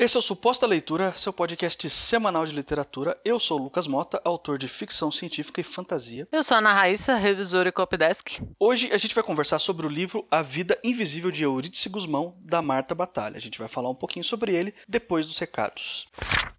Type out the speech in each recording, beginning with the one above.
Esse é o Suposta Leitura, seu podcast semanal de literatura. Eu sou o Lucas Mota, autor de ficção científica e fantasia. Eu sou a Ana Raíssa, revisora e copydesk. Hoje a gente vai conversar sobre o livro A Vida Invisível de Eurídice Guzmão, da Marta Batalha. A gente vai falar um pouquinho sobre ele depois dos recados.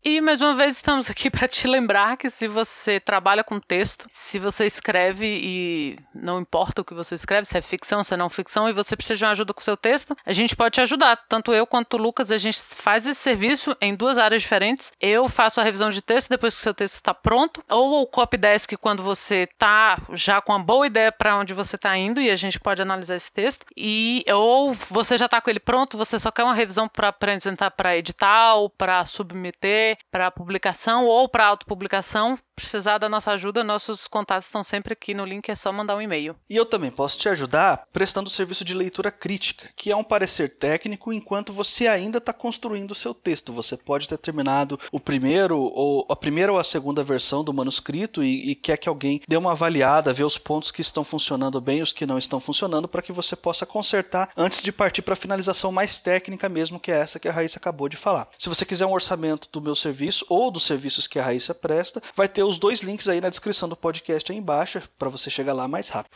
E mais uma vez estamos aqui para te lembrar que se você trabalha com texto, se você escreve e não importa o que você escreve, se é ficção, se é não ficção, e você precisa de uma ajuda com o seu texto, a gente pode te ajudar. Tanto eu quanto o Lucas, a gente faz esse serviço em duas áreas diferentes. Eu faço a revisão de texto depois que o seu texto está pronto, ou o copydesk quando você está já com uma boa ideia para onde você está indo e a gente pode analisar esse texto. E ou você já está com ele pronto, você só quer uma revisão para apresentar para edital, para submeter, para publicação ou para autopublicação precisar da nossa ajuda, nossos contatos estão sempre aqui no link, é só mandar um e-mail. E eu também posso te ajudar prestando o serviço de leitura crítica, que é um parecer técnico enquanto você ainda está construindo o seu texto. Você pode ter terminado o primeiro, ou a primeira ou a segunda versão do manuscrito e, e quer que alguém dê uma avaliada, ver os pontos que estão funcionando bem, os que não estão funcionando, para que você possa consertar antes de partir para a finalização mais técnica mesmo, que é essa que a Raíssa acabou de falar. Se você quiser um orçamento do meu serviço ou dos serviços que a Raíssa presta, vai ter os dois links aí na descrição do podcast aí embaixo para você chegar lá mais rápido.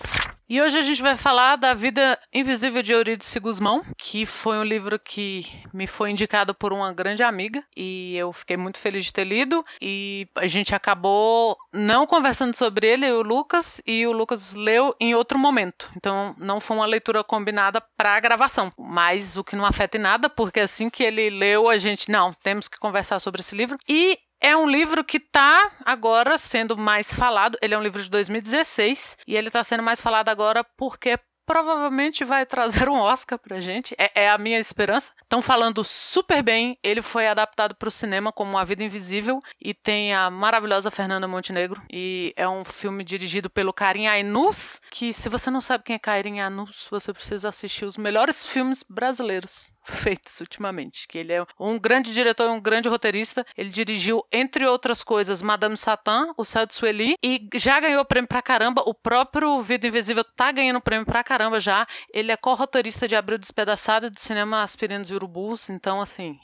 E hoje a gente vai falar da Vida Invisível de Eurídice Guzmão, que foi um livro que me foi indicado por uma grande amiga e eu fiquei muito feliz de ter lido e a gente acabou não conversando sobre ele, o Lucas, e o Lucas leu em outro momento. Então não foi uma leitura combinada para a gravação, mas o que não afeta em nada, porque assim que ele leu, a gente não, temos que conversar sobre esse livro. E é um livro que está agora sendo mais falado. Ele é um livro de 2016 e ele está sendo mais falado agora porque provavelmente vai trazer um Oscar pra gente. É, é a minha esperança. Estão falando super bem. Ele foi adaptado para o cinema como A Vida Invisível e tem a maravilhosa Fernanda Montenegro. E é um filme dirigido pelo Karim Ainus, que se você não sabe quem é Karim Ainus, você precisa assistir os melhores filmes brasileiros feitos ultimamente. Que ele é um grande diretor um grande roteirista. Ele dirigiu, entre outras coisas, Madame Satã, O Céu de Sueli, e já ganhou prêmio pra caramba. O próprio Vida Invisível tá ganhando prêmio pra caramba já. Ele é co-roteirista de Abril Despedaçado de cinema Aspirinos e Urubus. Então, assim,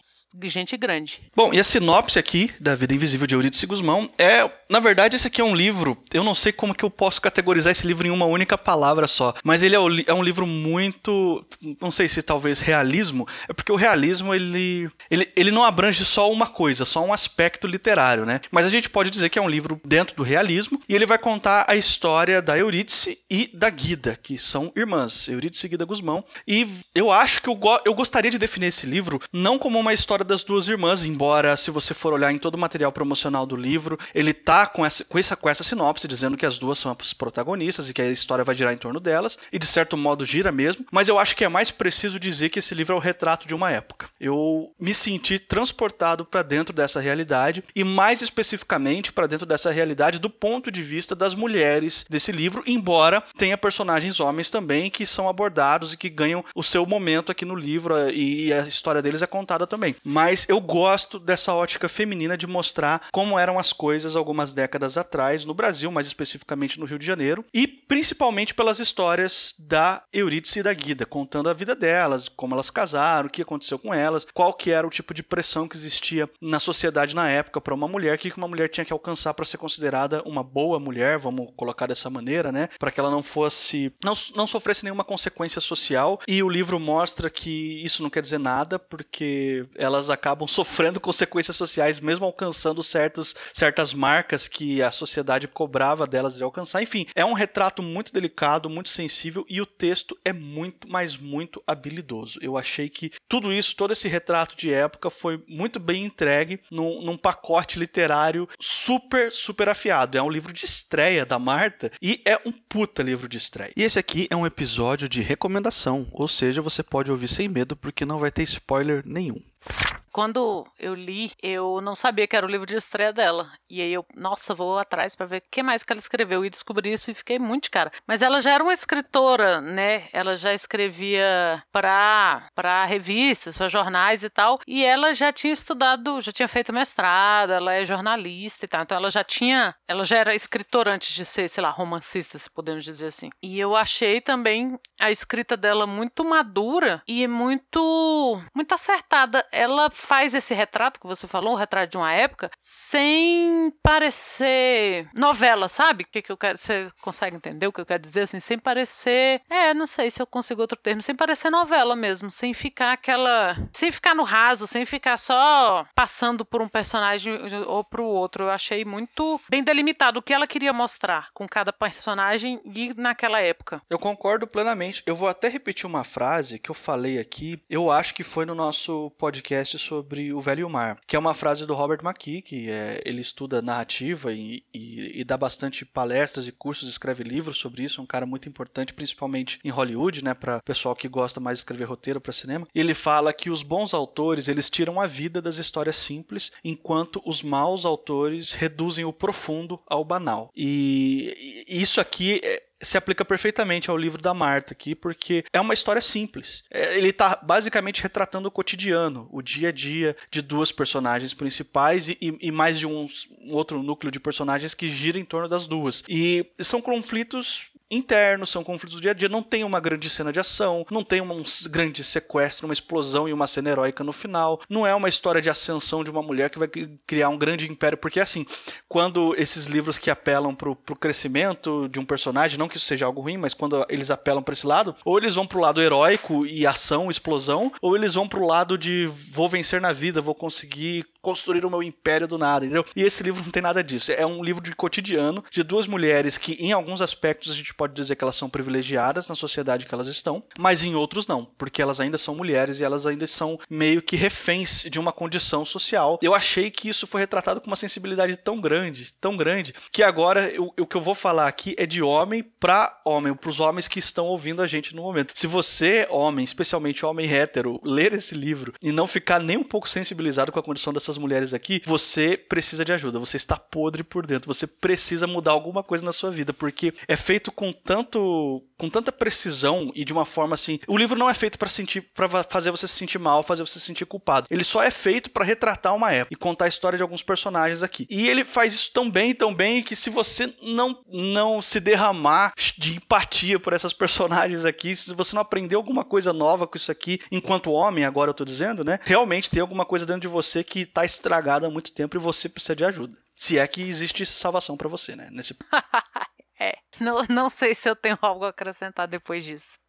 gente grande. Bom, e a sinopse aqui da Vida Invisível de Eurídice Guzmão é, na verdade, esse aqui é um livro. Eu não sei como que eu posso categorizar esse livro em uma única palavra só, mas ele é, é um livro muito, não sei se talvez realismo, é porque o realismo ele, ele, ele não abrange só uma coisa, só um aspecto literário, né? Mas a gente pode dizer que é um livro dentro do realismo e ele vai contar a história da Eurídice e da Guida, que são irmãs, Eurídice e Guida Guzmão. E eu acho que eu, go eu gostaria de definir esse livro não como uma história das duas irmãs, embora se você for olhar em todo o material promocional do livro, ele tá com essa, com essa, com essa sinopse dizendo que as duas são as protagonistas e que a história vai girar em torno delas, e de certo modo gira mesmo, mas eu acho que é mais preciso dizer que esse livro é o retrato de uma época. Eu me senti transportado para dentro dessa realidade e mais especificamente para dentro dessa realidade do ponto de vista das mulheres desse livro, embora tenha personagens homens também que são abordados e que ganham o seu momento aqui no livro e a história deles é contada também. Mas eu gosto dessa ótica feminina de mostrar como eram as coisas algumas décadas atrás no Brasil, mais especificamente no Rio de Janeiro, e principalmente pelas histórias da Eurídice e da Guida, contando a vida delas, como elas casaram, o que aconteceu com elas, qual que era o tipo de pressão que existia na sociedade na época para uma mulher, o que uma mulher tinha que alcançar para ser considerada uma boa mulher, vamos colocar dessa maneira, né? Para que ela não fosse, não, não sofresse nenhuma consequência social. E o livro mostra que isso não quer dizer nada, porque elas acabam sofrendo consequências sociais, mesmo alcançando certos, certas marcas que a sociedade cobrava delas de alcançar. Enfim, é um retrato muito delicado, muito sensível e o texto é muito, mas muito habilidoso. Eu achei que tudo isso, todo esse retrato de época foi muito bem entregue num, num, pacote literário super, super afiado. É um livro de estreia da Marta e é um puta livro de estreia. E esse aqui é um episódio de recomendação, ou seja, você pode ouvir sem medo porque não vai ter spoiler nenhum. Quando eu li, eu não sabia que era o livro de estreia dela. E aí eu, nossa, vou atrás para ver o que mais que ela escreveu e descobri isso e fiquei muito cara. Mas ela já era uma escritora, né? Ela já escrevia para revistas, para jornais e tal, e ela já tinha estudado, já tinha feito mestrado, ela é jornalista e tal. Então ela já tinha, ela já era escritora antes de ser, sei lá, romancista, se podemos dizer assim. E eu achei também a escrita dela muito madura e muito muito acertada. Ela faz esse retrato que você falou, o retrato de uma época, sem parecer novela, sabe? Que, que eu quero. Você consegue entender o que eu quero dizer? Assim, sem parecer. É, não sei se eu consigo outro termo, sem parecer novela mesmo, sem ficar aquela. Sem ficar no raso, sem ficar só passando por um personagem ou pro outro. Eu achei muito bem delimitado o que ela queria mostrar com cada personagem e naquela época. Eu concordo plenamente. Eu vou até repetir uma frase que eu falei aqui, eu acho que foi no nosso podcast sobre O Velho Mar, que é uma frase do Robert McKee, que é, ele estuda narrativa e, e, e, dá bastante palestras e cursos, escreve livros sobre isso, é um cara muito importante, principalmente em Hollywood, né, para pessoal que gosta mais de escrever roteiro para cinema. E ele fala que os bons autores, eles tiram a vida das histórias simples, enquanto os maus autores reduzem o profundo ao banal. E, e isso aqui é, se aplica perfeitamente ao livro da Marta aqui, porque é uma história simples. É, ele está basicamente retratando o cotidiano, o dia a dia de duas personagens principais e, e mais de um, um outro núcleo de personagens que gira em torno das duas. E são conflitos internos, são conflitos do dia a dia. Não tem uma grande cena de ação, não tem um grande sequestro, uma explosão e uma cena heróica no final. Não é uma história de ascensão de uma mulher que vai criar um grande império. Porque, assim, quando esses livros que apelam pro, pro crescimento de um personagem, não que isso seja algo ruim, mas quando eles apelam para esse lado, ou eles vão pro lado heróico e ação, explosão, ou eles vão pro lado de vou vencer na vida, vou conseguir construir o meu império do nada, entendeu? E esse livro não tem nada disso. É um livro de cotidiano de duas mulheres que, em alguns aspectos, a gente pode dizer que elas são privilegiadas na sociedade que elas estão, mas em outros não, porque elas ainda são mulheres e elas ainda são meio que reféns de uma condição social. Eu achei que isso foi retratado com uma sensibilidade tão grande, tão grande, que agora eu, o que eu vou falar aqui é de homem para homem, para os homens que estão ouvindo a gente no momento. Se você, homem, especialmente homem hétero, ler esse livro e não ficar nem um pouco sensibilizado com a condição dessas mulheres aqui, você precisa de ajuda, você está podre por dentro, você precisa mudar alguma coisa na sua vida, porque é feito com tanto com tanta precisão e de uma forma assim, o livro não é feito para sentir para fazer você se sentir mal, fazer você se sentir culpado. Ele só é feito para retratar uma época e contar a história de alguns personagens aqui. E ele faz isso tão bem, tão bem que se você não não se derramar de empatia por essas personagens aqui, se você não aprender alguma coisa nova com isso aqui, enquanto homem, agora eu tô dizendo, né? Realmente tem alguma coisa dentro de você que tá estragada há muito tempo e você precisa de ajuda. Se é que existe salvação para você, né? Nesse É, não, não sei se eu tenho algo a acrescentar depois disso.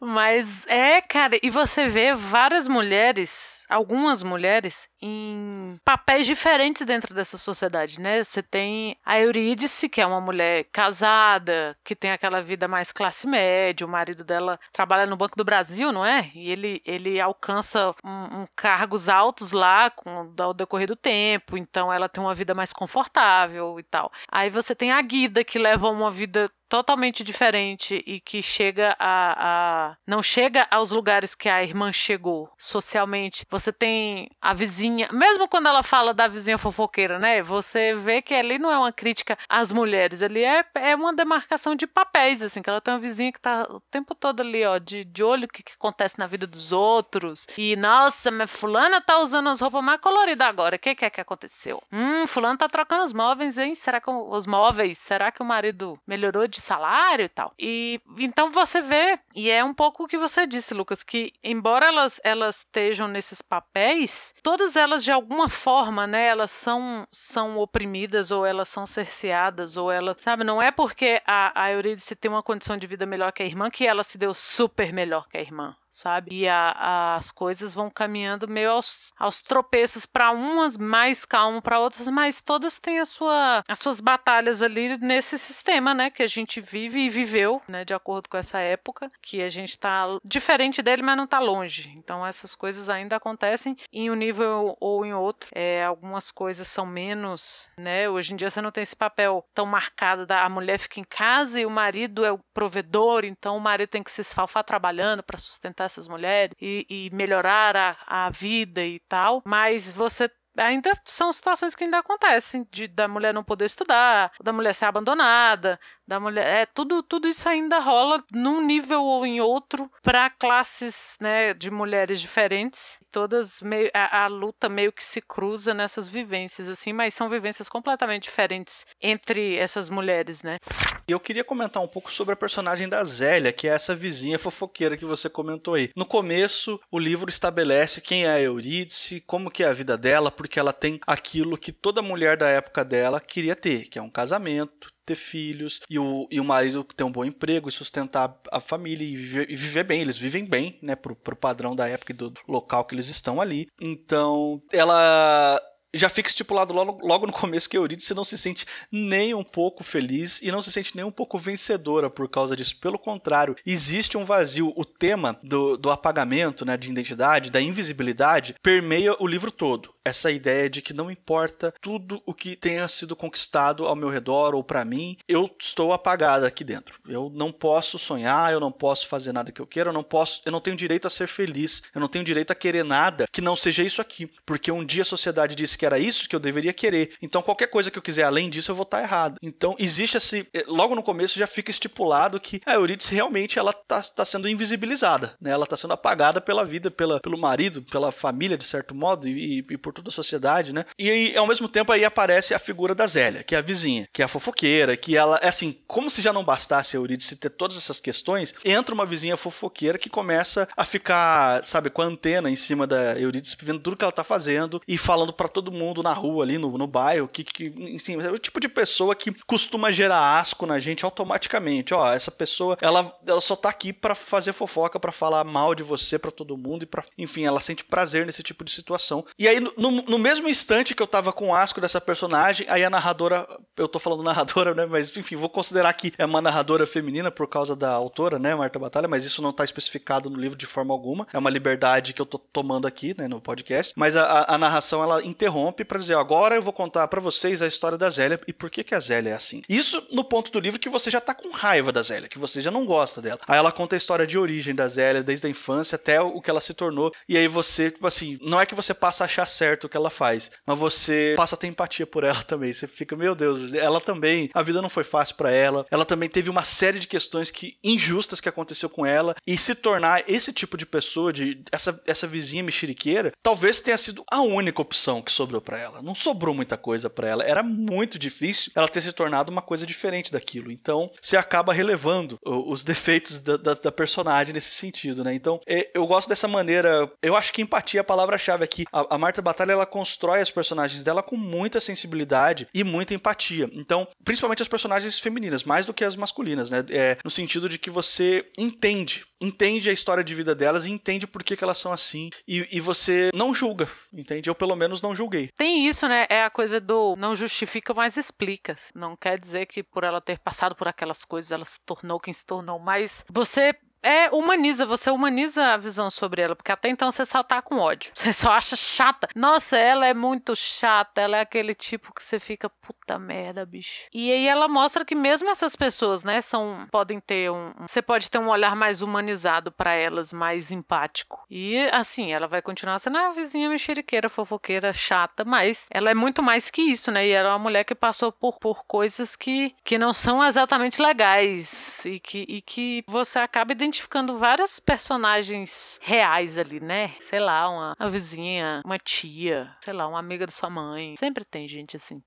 Mas é, cara, e você vê várias mulheres, algumas mulheres, em papéis diferentes dentro dessa sociedade, né? Você tem a Eurídice, que é uma mulher casada, que tem aquela vida mais classe média, o marido dela trabalha no Banco do Brasil, não é? E ele, ele alcança um, um cargos altos lá com ao decorrer do tempo, então ela tem uma vida mais confortável e tal. Aí você tem a Guida, que leva uma vida totalmente diferente e que chega a, a, não chega aos lugares que a irmã chegou socialmente. Você tem a vizinha, mesmo quando ela fala da vizinha fofoqueira, né? Você vê que ali não é uma crítica às mulheres, ali é, é uma demarcação de papéis, assim, que ela tem uma vizinha que tá o tempo todo ali, ó, de, de olho o que, que acontece na vida dos outros. E, nossa, mas fulana tá usando as roupas mais coloridas agora. O que, que é que aconteceu? Hum, fulano tá trocando os móveis, hein? Será que os móveis, será que o marido melhorou de salário e tal. E então você vê, e é um pouco o que você disse, Lucas, que embora elas elas estejam nesses papéis, todas elas de alguma forma, né, elas são são oprimidas ou elas são cerceadas ou ela, sabe, não é porque a, a Eurídice tem uma condição de vida melhor que a irmã que ela se deu super melhor que a irmã sabe? E a, as coisas vão caminhando meio aos, aos tropeços para umas mais calmo, para outras, mas todas têm a sua, as suas batalhas ali nesse sistema, né? Que a gente vive e viveu, né? De acordo com essa época, que a gente está diferente dele, mas não está longe. Então essas coisas ainda acontecem em um nível ou em outro. É, algumas coisas são menos, né? Hoje em dia você não tem esse papel tão marcado da a mulher fica em casa e o marido é o provedor, então o marido tem que se esfalfar trabalhando para sustentar essas mulheres e, e melhorar a, a vida e tal, mas você ainda são situações que ainda acontecem, de da mulher não poder estudar, da mulher ser abandonada, da mulher. É, tudo, tudo isso ainda rola num nível ou em outro para classes né, de mulheres diferentes. Todas meio. A, a, luta meio que se cruza nessas vivências, assim, mas são vivências completamente diferentes entre essas mulheres, né? Eu queria comentar um pouco sobre a personagem da Zélia, que é essa vizinha fofoqueira que você comentou aí. No começo, o livro estabelece quem é a Eurídice, como que é a vida dela, porque ela tem aquilo que toda mulher da época dela queria ter, que é um casamento, ter filhos e o, e o marido ter um bom emprego e sustentar a família e viver, e viver bem. Eles vivem bem, né, pro, pro padrão da época e do local que eles estão ali. Então, ela já fica estipulado logo, logo no começo que Eurídice não se sente nem um pouco feliz e não se sente nem um pouco vencedora por causa disso. Pelo contrário, existe um vazio. O tema do, do apagamento, né, de identidade, da invisibilidade, permeia o livro todo. Essa ideia de que não importa tudo o que tenha sido conquistado ao meu redor ou para mim, eu estou apagada aqui dentro. Eu não posso sonhar, eu não posso fazer nada que eu quero, eu não posso, eu não tenho direito a ser feliz, eu não tenho direito a querer nada que não seja isso aqui, porque um dia a sociedade disse que era isso que eu deveria querer. Então qualquer coisa que eu quiser além disso eu vou estar errado. Então existe esse eh, logo no começo já fica estipulado que a Eurídice realmente ela está tá sendo invisibilizada, né? Ela está sendo apagada pela vida, pela, pelo marido, pela família de certo modo e, e por toda a sociedade, né? E aí, ao mesmo tempo aí aparece a figura da Zélia, que é a vizinha, que é a fofoqueira, que ela é assim, como se já não bastasse a Eurídice ter todas essas questões, entra uma vizinha fofoqueira que começa a ficar, sabe, com a antena em cima da Eurídice, vendo tudo que ela tá fazendo e falando para todo mundo na rua ali, no, no bairro, que, que é o tipo de pessoa que costuma gerar asco na gente automaticamente. Ó, essa pessoa, ela, ela só tá aqui para fazer fofoca, para falar mal de você para todo mundo e para, enfim, ela sente prazer nesse tipo de situação. E aí, no, no mesmo instante que eu tava com asco dessa personagem, aí a narradora, eu tô falando narradora, né, mas enfim, vou considerar que é uma narradora feminina por causa da autora, né, Marta Batalha, mas isso não tá especificado no livro de forma alguma. É uma liberdade que eu tô tomando aqui, né, no podcast. Mas a, a narração ela interrompe interrompe para dizer: agora eu vou contar para vocês a história da Zélia e por que, que a Zélia é assim. Isso no ponto do livro que você já tá com raiva da Zélia, que você já não gosta dela. Aí ela conta a história de origem da Zélia, desde a infância até o que ela se tornou. E aí você, tipo assim, não é que você passa a achar certo o que ela faz, mas você passa a ter empatia por ela também. Você fica, meu Deus, ela também, a vida não foi fácil para ela. Ela também teve uma série de questões que injustas que aconteceu com ela e se tornar esse tipo de pessoa, de essa, essa vizinha mexeriqueira, talvez tenha sido a única opção que sobrou para ela. Não sobrou sobrou muita coisa para ela. Era muito difícil ela ter se tornado uma coisa diferente daquilo. Então, você acaba relevando os defeitos da, da, da personagem nesse sentido, né? Então, é, eu gosto dessa maneira. Eu acho que empatia é a palavra-chave aqui. A, a Marta Batalha ela constrói as personagens dela com muita sensibilidade e muita empatia. Então, principalmente as personagens femininas, mais do que as masculinas, né? É, no sentido de que você entende entende a história de vida delas e entende por que, que elas são assim. E, e, você não julga, entende? Eu, pelo menos, não julguei. Tem isso, né? É a coisa do não justifica, mas explica. Não quer dizer que por ela ter passado por aquelas coisas, ela se tornou quem se tornou. Mas você é, humaniza, você humaniza a visão sobre ela, porque até então você só tá com ódio. Você só acha chata. Nossa, ela é muito chata, ela é aquele tipo que você fica, puta merda, bicho. E aí ela mostra que mesmo essas pessoas, né, são podem ter um, você pode ter um olhar mais humanizado para elas, mais empático. E assim, ela vai continuar sendo a vizinha mexeriqueira, fofoqueira, chata, mas ela é muito mais que isso, né? E ela é uma mulher que passou por, por coisas que, que não são exatamente legais e que, e que você acaba identificando identificando várias personagens reais ali, né? Sei lá, uma, uma vizinha, uma tia, sei lá, uma amiga da sua mãe. Sempre tem gente assim.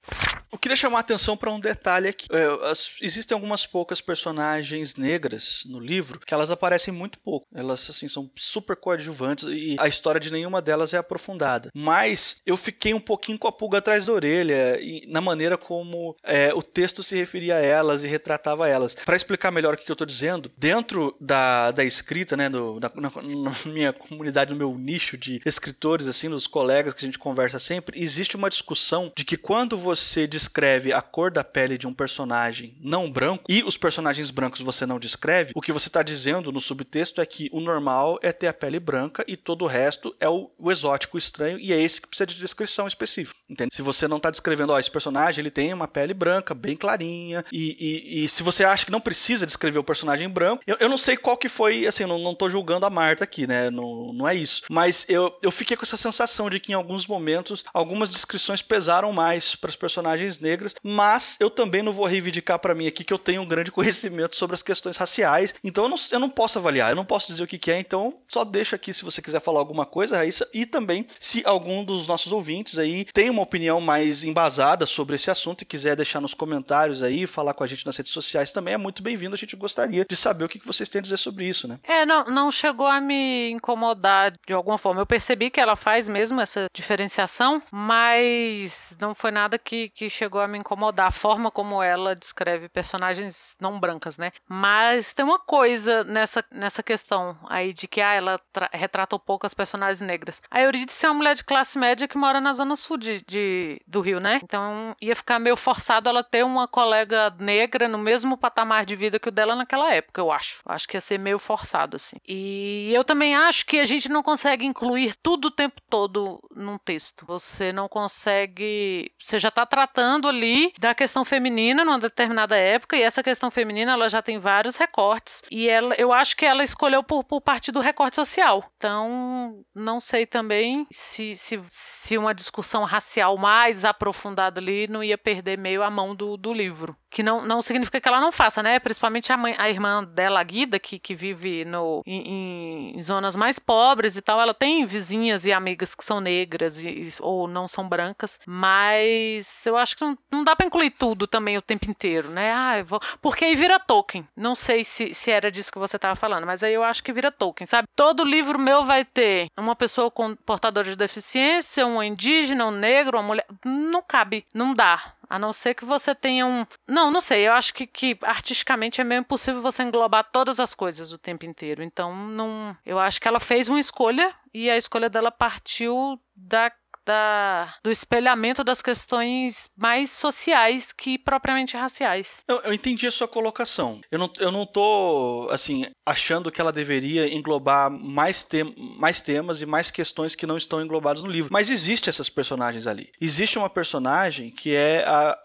Eu queria chamar a atenção para um detalhe aqui. É, as, existem algumas poucas personagens negras no livro que elas aparecem muito pouco. Elas, assim, são super coadjuvantes e a história de nenhuma delas é aprofundada. Mas eu fiquei um pouquinho com a pulga atrás da orelha e, na maneira como é, o texto se referia a elas e retratava elas. Para explicar melhor o que eu estou dizendo, dentro da, da escrita, né, do, na, na, na minha comunidade, no meu nicho de escritores, assim, dos colegas que a gente conversa sempre, existe uma discussão de que quando você descreve a cor da pele de um personagem não branco e os personagens brancos você não descreve, o que você está dizendo no subtexto é que o normal é ter a pele branca e todo o resto é o, o exótico, estranho, e é esse que precisa de descrição específica. Entende? Se você não tá descrevendo, ó, esse personagem ele tem uma pele branca, bem clarinha, e, e, e se você acha que não precisa descrever o personagem branco, eu, eu não sei qual que foi, assim, não, não tô julgando a Marta aqui, né? Não, não é isso. Mas eu, eu fiquei com essa sensação de que em alguns momentos algumas descrições pesaram mais para as personagens negras, mas eu também não vou reivindicar para mim aqui que eu tenho um grande conhecimento sobre as questões raciais, então eu não, eu não posso avaliar, eu não posso dizer o que, que é, então só deixa aqui se você quiser falar alguma coisa, Raíssa, e também se algum dos nossos ouvintes aí tem uma opinião mais embasada sobre esse assunto e quiser deixar nos comentários aí, falar com a gente nas redes sociais também, é muito bem-vindo, a gente gostaria de saber o que, que vocês têm a dizer sobre isso, né? É, não, não chegou a me incomodar de alguma forma. Eu percebi que ela faz mesmo essa diferenciação, mas não foi nada que, que chegou a me incomodar. A forma como ela descreve personagens não brancas, né? Mas tem uma coisa nessa, nessa questão aí de que ah, ela retrata um pouco as personagens negras. A Eurídice é uma mulher de classe média que mora na zona sul de, de, do Rio, né? Então ia ficar meio forçado ela ter uma colega negra no mesmo patamar de vida que o dela naquela época, eu acho. Acho que ia ser meio forçado, assim. E eu também acho que a gente não consegue incluir tudo o tempo todo num texto. Você não consegue. Você já está tratando ali da questão feminina numa determinada época, e essa questão feminina ela já tem vários recortes. E ela, eu acho que ela escolheu por, por parte do recorte social. Então, não sei também se, se, se uma discussão racial mais aprofundada ali não ia perder meio a mão do, do livro. Que não, não significa que ela não faça, né? Principalmente a, mãe, a irmã dela, a Guida, que, que vive no, em, em, zonas mais pobres e tal, ela tem vizinhas e amigas que são negras e, ou não são brancas, mas eu acho que não, não dá para incluir tudo também o tempo inteiro, né? Ah, vou... Porque aí vira Tolkien. Não sei se, se era disso que você estava falando, mas aí eu acho que vira Tolkien, sabe? Todo livro meu vai ter uma pessoa com portador de deficiência, um indígena, um negro, uma mulher. Não cabe, não dá. A não ser que você tenha um. Não, não sei. Eu acho que, que artisticamente é meio impossível você englobar todas as coisas o tempo inteiro. Então, não. Eu acho que ela fez uma escolha e a escolha dela partiu da da, do espelhamento das questões mais sociais que propriamente raciais. Eu, eu entendi a sua colocação. Eu não, eu não tô, assim, achando que ela deveria englobar mais, te mais temas e mais questões que não estão englobados no livro. Mas existe essas personagens ali. Existe uma personagem que é a.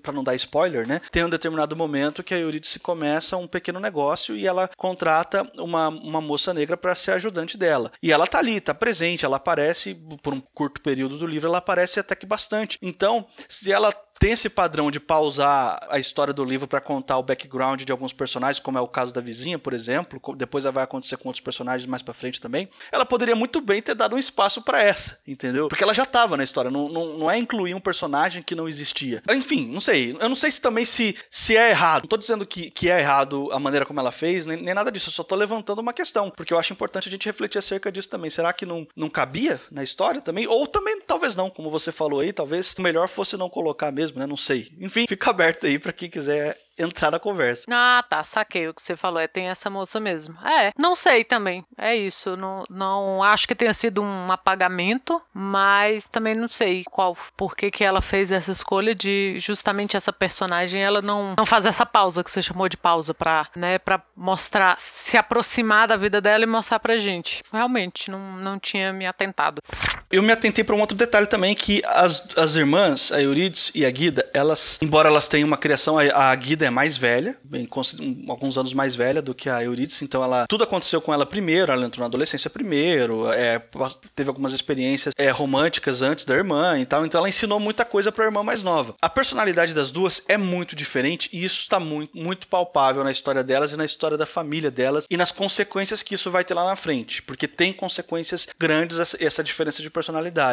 para não dar spoiler, né? Tem um determinado momento que a Eurídice começa um pequeno negócio e ela contrata uma, uma moça negra para ser ajudante dela. E ela tá ali, tá presente, ela aparece por um curto período período do livro, ela aparece até que bastante. Então, se ela tem esse padrão de pausar a história do livro para contar o background de alguns personagens, como é o caso da vizinha, por exemplo, depois vai acontecer com outros personagens mais para frente também. Ela poderia muito bem ter dado um espaço para essa, entendeu? Porque ela já tava na história, não, não, não é incluir um personagem que não existia. Enfim, não sei. Eu não sei se também se, se é errado. Não tô dizendo que, que é errado a maneira como ela fez, nem, nem nada disso. Eu só tô levantando uma questão, porque eu acho importante a gente refletir acerca disso também. Será que não, não cabia na história também? Ou também, talvez não, como você falou aí, talvez melhor fosse não colocar mesmo mesmo, né? Não sei. Enfim, fica aberto aí para quem quiser entrar na conversa. Ah, tá, saquei o que você falou. É, tem essa moça mesmo. É, não sei também. É isso. Não, não acho que tenha sido um apagamento, mas também não sei qual, por que, que ela fez essa escolha de justamente essa personagem ela não, não fazer essa pausa que você chamou de pausa pra, né, pra mostrar, se aproximar da vida dela e mostrar pra gente. Realmente, não, não tinha me atentado. Eu me atentei para um outro detalhe também, que as, as irmãs, a Euridice e a Guida, elas, embora elas tenham uma criação, a, a Guida é mais velha, bem, alguns anos mais velha do que a Euridice, então ela tudo aconteceu com ela primeiro, ela entrou na adolescência primeiro, é, teve algumas experiências é, românticas antes da irmã e tal, então ela ensinou muita coisa para a irmã mais nova. A personalidade das duas é muito diferente e isso está muito, muito palpável na história delas e na história da família delas e nas consequências que isso vai ter lá na frente, porque tem consequências grandes essa, essa diferença de personalidade.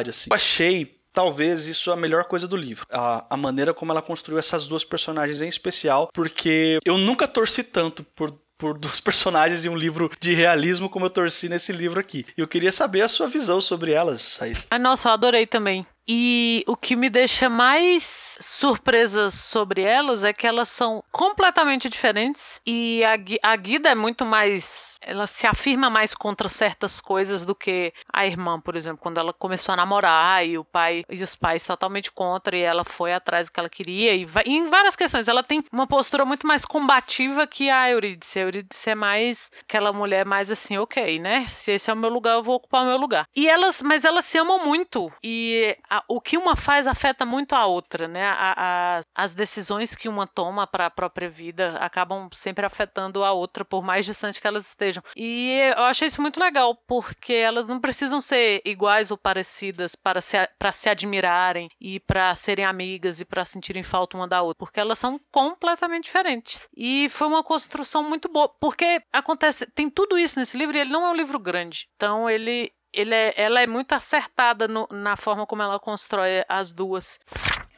Assim. Eu achei talvez isso a melhor coisa do livro. A, a, maneira como ela construiu essas duas personagens em especial, porque eu nunca torci tanto por. Por duas personagens em um livro de realismo, como eu torci nesse livro aqui. Eu queria saber a sua visão sobre elas, Thaís. Ah, nossa, eu adorei também. E o que me deixa mais surpresa sobre elas é que elas são completamente diferentes e a, a Guida é muito mais. Ela se afirma mais contra certas coisas do que a irmã, por exemplo, quando ela começou a namorar e o pai e os pais totalmente contra e ela foi atrás do que ela queria. E, e em várias questões, ela tem uma postura muito mais combativa que a Eurídice. A Eurídice é mais aquela mulher mais assim, ok, né? Se esse é o meu lugar, eu vou ocupar o meu lugar. E elas, mas elas se amam muito. E a a, o que uma faz afeta muito a outra, né? A, a, as decisões que uma toma para a própria vida acabam sempre afetando a outra, por mais distante que elas estejam. E eu achei isso muito legal, porque elas não precisam ser iguais ou parecidas para se, para se admirarem e para serem amigas e para sentirem falta uma da outra, porque elas são completamente diferentes. E foi uma construção muito boa, porque acontece, tem tudo isso nesse livro e ele não é um livro grande. Então ele ele é, ela é muito acertada no, na forma como ela constrói as duas.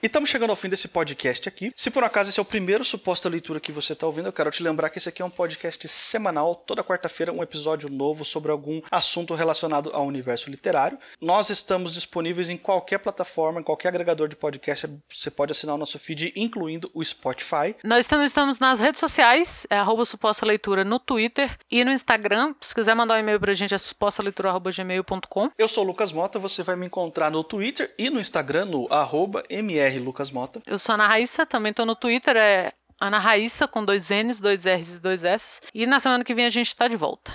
E estamos chegando ao fim desse podcast aqui. Se por acaso esse é o primeiro suposta leitura que você está ouvindo, eu quero te lembrar que esse aqui é um podcast semanal, toda quarta-feira um episódio novo sobre algum assunto relacionado ao universo literário. Nós estamos disponíveis em qualquer plataforma, em qualquer agregador de podcast, você pode assinar o nosso feed, incluindo o Spotify. Nós também estamos nas redes sociais, é arroba suposta leitura no Twitter e no Instagram. Se quiser mandar um e-mail pra gente, é supostaleitura.gmail.com. Eu sou o Lucas Mota, você vai me encontrar no Twitter e no Instagram no arroba mr Lucas Mota. Eu sou a Ana Raíssa, também tô no Twitter, é Ana Raíssa com dois N's, dois R's e dois S. E na semana que vem a gente tá de volta.